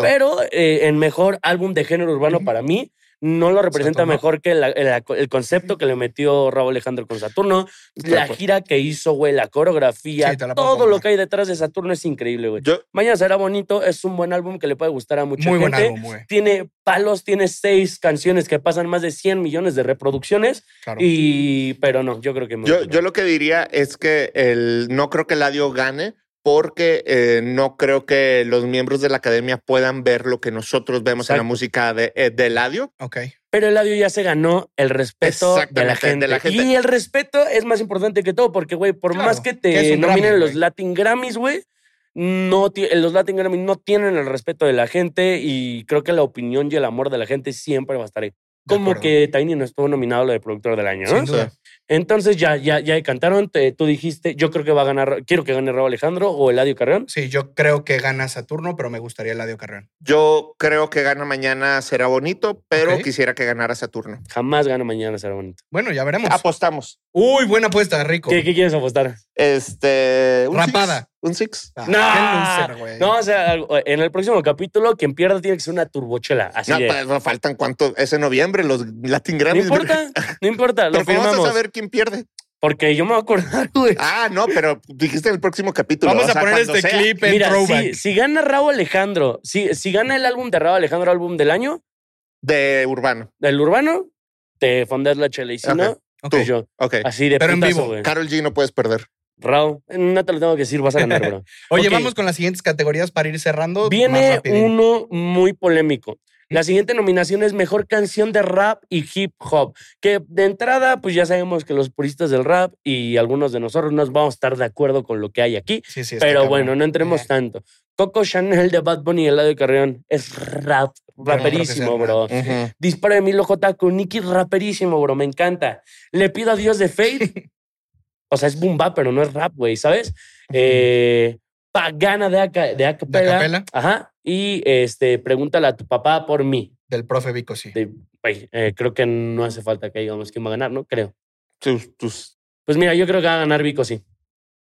Pero eh, en mejor álbum de género urbano para mí, no lo representa mejor que la- el, el concepto que le metió Raúl Alejandro con Saturno, la gira que hizo, güey, la coreografía, Sí, la todo lo que hay detrás de Saturno es increíble, güey. Yo, Mañana será bonito, es un buen álbum que le puede gustar a mucha Muy buen gente. álbum, güey. Tiene palos, tiene seis canciones que pasan más de 100 millones de reproducciones. Claro. Y, pero no, yo creo que me yo, yo lo que diría es que el, no creo que Eladio gane porque eh, no creo que los miembros de la academia puedan ver lo que nosotros vemos en la música de, eh, de Eladio. Ok. Pero Eladio ya se ganó el respeto de la, gente. de la gente. Y el respeto es más importante que todo, porque, güey, por Claro, más que te nominen Grammy, los. Latin Grammys, güey, no ti- los Latin Grammys no tienen el respeto de la gente y creo que la opinión y el amor de la gente siempre va a estar ahí. Como que Tiny no estuvo nominado a lo de productor del año, ¿no? Sin duda. Entonces ya, ya, ya cantaron, te- tú dijiste, yo creo que va a ganar, quiero que gane Raúl Alejandro o Eladio Carreón. Sí, yo creo que gana Saturno, pero me gustaría Eladio Carreón. Yo creo que gana mañana será bonito, pero quisiera que ganara Saturno. Jamás gana mañana, será bonito. Bueno, ya veremos. Apostamos. Uy, buena apuesta, Rico. ¿Qué, qué quieres apostar? Este. Un Rapada. Six, un six. Ah, No. loser. No, o sea, en el próximo capítulo, quien pierda tiene que ser una turbochela. Así No, de. pues, no faltan cuánto. Es en noviembre, los Latin No Grammys. importa, no importa, lo Pero ¿cómo vas a saber quién pierde? Porque yo me voy a acordar, güey. Ah, no, pero dijiste en el próximo capítulo. Vamos o a poner este sea. clip en Mira, throwback. si, si gana Raúl Alejandro, si, si gana el álbum de Raúl Alejandro, álbum del año, De urbano. del urbano, te fondas la chela. Y si Ok. no, Ok. pues yo. Ok. Así de Pero en vivo. güey. Carol G no puedes perder. Raúl, no te lo tengo que decir, vas a ganar, bro. Oye, vamos con las siguientes categorías para ir cerrando. más Viene uno muy polémico. La siguiente nominación es Mejor Canción de Rap y Hip Hop, que de entrada, pues ya sabemos que los puristas del rap y algunos de nosotros no vamos a estar de acuerdo con lo que hay aquí, Sí, sí, pero bueno, no entremos Eh, tanto. Coco Chanel de Bad Bunny y Eladio Carrión es rap, raperísimo, bro. Dispara de Milo J con Nicky, raperísimo, bro, me encanta. Le pido a Dios de Fate, o sea, es boom bap, pero no es rap, güey, ¿sabes? Eh, Pagana de, aca- de acapella. acapella. Ajá. Y este, pregúntale a tu papá por mí. Del profe Vico, sí. De- güey, eh, creo que no hace falta que digamos quién va a ganar, ¿no? Creo. Tus- tus- Pues mira, yo creo que va a ganar Vico, sí.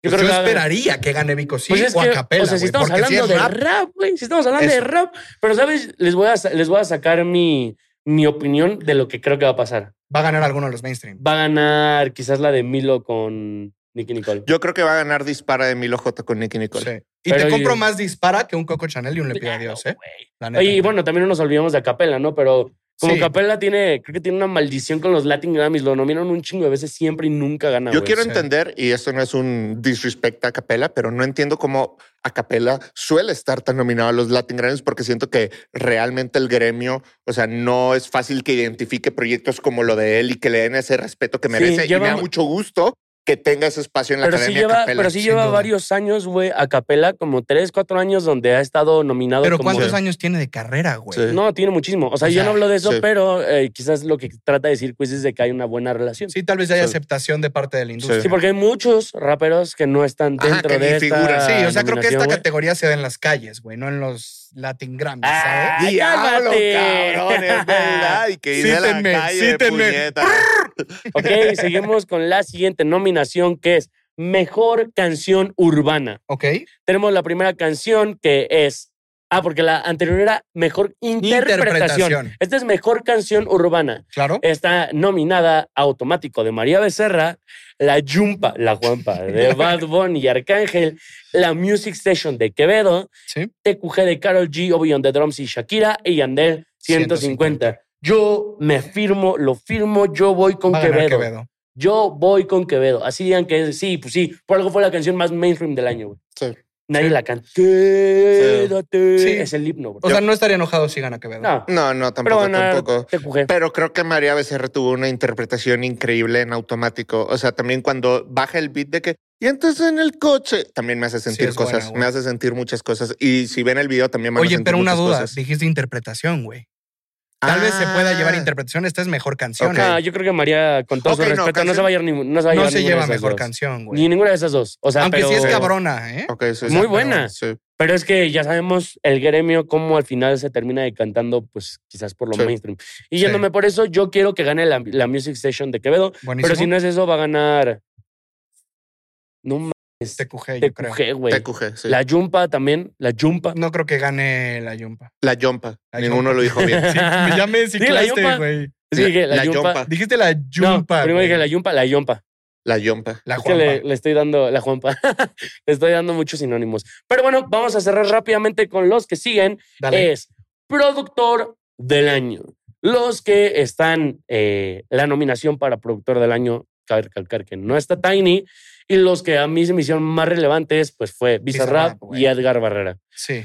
Yo, creo que esperaría que gane Vico, sí, Pues es o que, a capela, o sea, si estamos hablando es de rap. güey, si estamos hablando de rap, pero sabes, les voy a, les voy a sacar mi, mi opinión de lo que creo que va a pasar. va a ganar alguno de los mainstream. Va a ganar quizás la de Milo con Nicky Nicole. Yo creo que va a ganar Dispara de Milo J con Nicky Nicole. Sí. Y Pero te compro más dispara que un Coco Chanel y un Le pido a Dios, ¿eh? neta. Y bueno, también no nos olvidamos de Capela, ¿no? Pero como Sí. Capela tiene, creo que tiene una maldición con los Latin Grammys, lo nominan un chingo de veces siempre y nunca gana. Yo quiero sí. entender, y esto no es un disrespect a Capela, pero no entiendo cómo a Capela suele estar tan nominado a los Latin Grammys porque siento que realmente el gremio, o sea, no es fácil que identifique proyectos como lo de él y que le den ese respeto que Sí, merece. y me da mu- mucho gusto que tenga ese espacio en la Pero sí Academia lleva, Capela. pero sí lleva duda. varios años, güey, a Capela, como tres, cuatro años donde ha estado nominado Pero como... ¿cuántos años tiene de carrera, güey? Sí. No, tiene muchísimo. O sea, O yo sea, no hablo de eso, sí. pero eh, quizás lo que trata de decir, pues, es de que hay una buena relación. Sí, Sí, tal vez ya hay Sí. aceptación de parte de la industria. porque hay muchos raperos que no están Ajá, dentro que ni de esta figuran. Sí, o sea, creo que esta categoría se da en las calles, güey, no en los Latin Grammys, Ah, ¿sabes? Diablo, cabrón, es verdad. Y que dice la calle, cítenme. puñeta. Ok, seguimos con la siguiente nominación que es Mejor Canción Urbana. Ok. Tenemos la primera canción que es. Ah, porque la anterior era Mejor Interpretación. Interpretación. Esta es Mejor Canción Urbana. Claro. Está nominada Automático de María Becerra, La Yumpa, La Juanpa de Bad Bunny y Arcángel, La Music Station de Quevedo, Sí. TQG de Carol G, Obi on the Drums y Shakira y Yandel 150. Yo me firmo, lo firmo, yo voy con Quevedo. Quevedo. Yo voy con Quevedo. Así digan que sí, pues sí, por algo fue la canción más mainstream del año, güey. Sí. Nadie Sí. la canta. Quédate. Sí. Es el himno, bro. O sea, no estaría enojado si gana Quevedo. no, No, no, pero tampoco, a tampoco. TQG. Pero creo que María Becerra tuvo una interpretación increíble en automático. O sea, también cuando baja el beat de que, y entonces en el coche, también me hace sentir cosas, me hace sentir muchas cosas. Y si ven el video también a Oye, pero una duda. cosas. Dijiste interpretación, güey. Tal vez se pueda llevar Ah. interpretación. Esta es mejor canción. Ok. No, yo creo que María, con todo su no, respeto, no, se va a llevar ni, no se va a No llevar se ninguna lleva mejor dos. canción, güey. Ni ninguna de esas dos. O sea, Aunque pero, sí es cabrona, ¿eh? Ok, sí, sí. Muy pero- buena. Sí. Pero es que ya sabemos el gremio cómo al final se termina decantando, pues quizás por lo Sí. mainstream. Y Sí. yéndome por eso, yo quiero que gane la, la Music Station de Quevedo. Buenísimo. Pero si no es eso, va a ganar. No es TQG, yo creo. TQG, güey. TQG, sí. La Yumpa también, la Yumpa. No creo que gane la Yumpa. La. La Ninguno lo dijo bien. Sí, ya me ciclaste, güey. Sí, dije la, La Yumpa. Yompa. Dijiste la No, Yumpa. primero dije la Yumpa, la Yompa. La Yompa. La es que le, Juanpa. le estoy dando, la Juanpa, le estoy dando muchos sinónimos. Pero bueno, vamos a cerrar rápidamente con los que siguen. Dale. Es productor del año. Los que están, eh, la nominación para productor del año, cabe recalcar que no está Tiny. Y los que a mí se me hicieron más relevantes, pues fue Bizarrap y Edgar Barrera. Sí.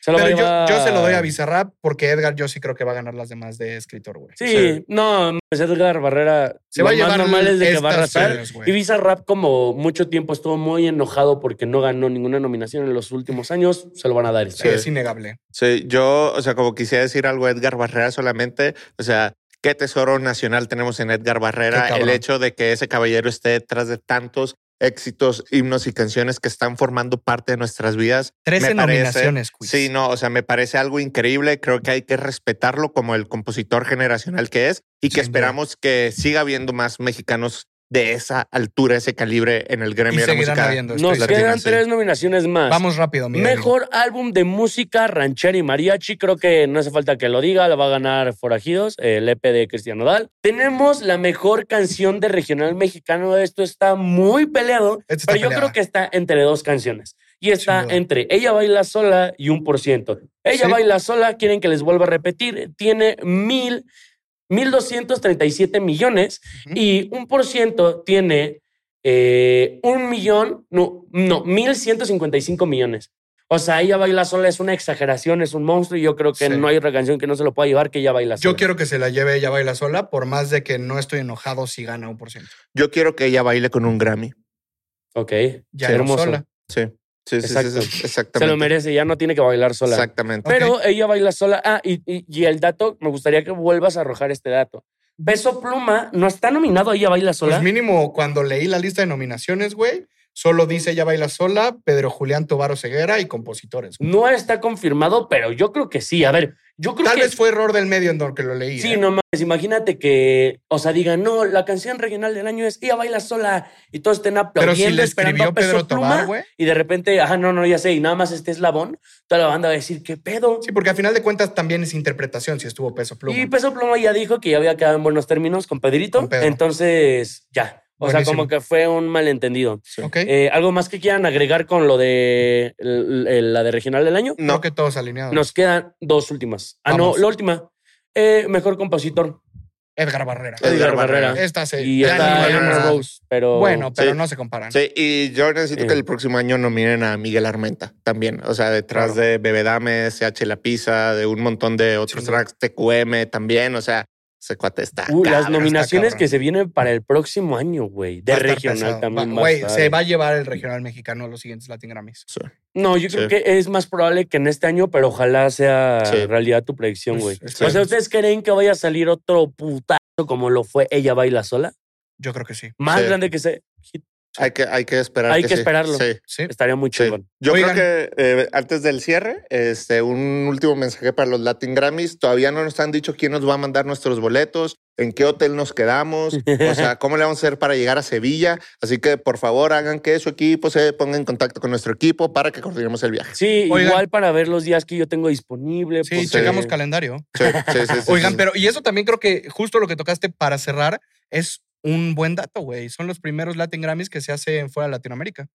Se lo va a Pero yo, llevar- yo se lo doy a Bizarrap porque Edgar yo sí creo que va a ganar las demás de escritor, güey. Sí, Sí. no, pues Edgar Barrera Se va a más llevar normal es de que va a arrasar. Y Bizarrap, como mucho tiempo estuvo muy enojado porque no ganó ninguna nominación en los últimos años, se lo van a dar Sí, es innegable. Sí, yo, o sea, como quisiera decir algo, Edgar Barrera solamente, o sea, qué tesoro nacional tenemos en Edgar Barrera, el hecho de que ese caballero esté detrás de tantos éxitos, himnos y canciones que están formando parte de nuestras vidas. Trece me parece- nominaciones. Sí, no, o sea, me parece algo increíble. Creo que hay que respetarlo como el compositor generacional que es y que Sin duda. esperamos que siga habiendo más mexicanos de esa altura, ese calibre en el Y gremio de la música. Nos latina, quedan sí. tres nominaciones más. Vamos rápido, Miguel. Mejor álbum de música ranchera y mariachi. Creo que no hace falta que lo diga. La va a ganar Forajidos, el EP de Cristian Nodal. Tenemos la mejor canción de regional mexicano. Esto está muy peleado. Está pero yo creo que está entre dos canciones. Y está entre Ella baila sola y un por ciento. Ella Sí. baila sola, quieren que les vuelva a repetir, tiene mil, mil doscientos treinta y siete millones Ujú. y un por ciento tiene eh, un millón, no, no, mil ciento cincuenta y cinco millones. O sea, ella baila sola es una exageración, es un monstruo y yo creo que Sí. no hay otra canción que no se lo pueda llevar que ella baila sola. Yo quiero que se la lleve ella baila sola, por más de que no estoy enojado si gana un por ciento. Yo quiero que ella baile con un Grammy. Ok, Ya sí, hermoso. sola. Sí, sí, sí, sí, exactamente. Se lo merece, ya no tiene que bailar sola. Exactamente. Pero ella baila sola. Ah, y, y- y el dato, me gustaría que vuelvas a arrojar este dato. Peso Pluma no está nominado a ella baila sola. Pues mínimo, cuando leí la lista de nominaciones, güey, solo dice ella baila sola, Pedro Julián Tobaro Ceguera y compositores. güey. no está confirmado, pero yo creo que sí. A ver, yo creo Tal que vez fue error del medio en donde lo leí. Sí, ¿eh? no mames, imagínate que, o sea, digan, no, la canción regional del año es Ella baila sola y todos estén Pero aplaudiendo, si le escribió Pedro Tobar, güey. y de repente, ah, no, no, ya sé, y nada más este eslabón, toda la banda va a decir, ¿qué pedo? Sí, porque al final de cuentas también es interpretación si estuvo peso pluma. y Peso Pluma ya dijo que ya había quedado en buenos términos con Pedrito, Con Pedro. entonces, ya. O sea, como que fue un malentendido. ok. Eh, ¿Algo más que quieran agregar con lo de el- el- la de regional del año? Creo que todos alineados. Nos quedan dos últimas. Ah, Vamos. no, la última. Eh, mejor compositor. Edgar Barrera. Edgar Edgar Barrera. Barrera. Esta se. Y Eleanor. Rose, pero... Bueno, pero Sí. no se comparan. Sí, y yo necesito Sí. que el próximo año nominen a Miguel Armenta también. O sea, detrás Claro. de Bebedame, CH La Pizza, de un montón de otros tracks, TQM también. O sea, ese cuate está. Uh, las nominaciones que se vienen para el próximo año, güey. De regional pesado. también. Güey, se va a llevar el regional mexicano a los siguientes Latin Grammys. Sí. No, yo creo que es más probable que en este año, pero ojalá sea Sí. realidad tu predicción, Pues, güey. o sea, ¿ustedes creen que vaya a salir otro putazo como lo fue Ella Baila Sola? Yo creo que sí. Más Sí. grande que ese hit. Hay que, hay que esperar. Hay que sí. esperarlo. Sí. Sí. Estaría muy Sí. chingón. Yo Oigan. creo que eh, antes del cierre, este, un último mensaje para los Latin Grammys. Todavía no nos han dicho quién nos va a mandar nuestros boletos, en qué hotel nos quedamos, o sea, cómo le vamos a hacer para llegar a Sevilla. Así que por favor hagan que su equipo se ponga en contacto con nuestro equipo para que coordinemos el viaje. Sí, Oigan. igual para ver los días que yo tengo disponible. Sí, porque- checamos calendario. Sí, sí, sí, sí, Oigan, sí. pero y eso también creo que justo lo que tocaste para cerrar es un buen dato, güey. Son los primeros Latin Grammys que se hacen fuera de Latinoamérica.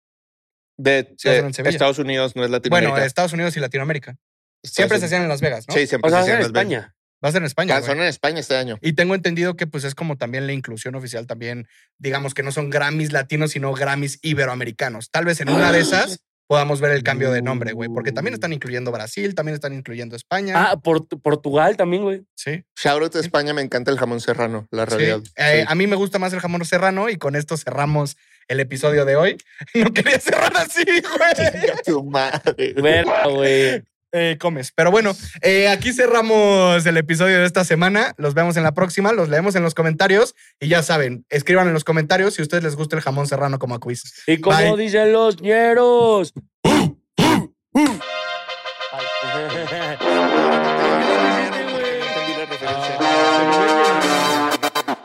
de, se hacen de en Sevilla. Estados Unidos no es Latinoamérica. Bueno, Estados Unidos y Latinoamérica. Siempre se hacían en Las Vegas, ¿no? Sí, siempre O sea, se hacían en Las Vegas. España. Va a ser en España. Ah. Son en España este año. Y tengo entendido que pues es como también la inclusión oficial también, digamos que no son Grammys latinos, sino Grammys iberoamericanos. Tal vez en una de esas podamos ver el cambio de nombre, güey, porque también están incluyendo Brasil, también están incluyendo España. Ah, Port- Portugal también, güey. sí. Shout out a España, me encanta el jamón serrano, la sí. realidad. Eh, Sí. A mí me gusta más el jamón serrano y con esto cerramos el episodio de hoy. No quería cerrar así, güey. Chinga tu madre. Verga, güey. Eh, comes. Pero bueno, eh, aquí cerramos el episodio de esta semana. Los vemos en la próxima, los leemos en los comentarios y ya saben, escriban en los comentarios si a ustedes les gusta el jamón serrano como a quiz. Y como Bye. dicen los ñeros. Ay.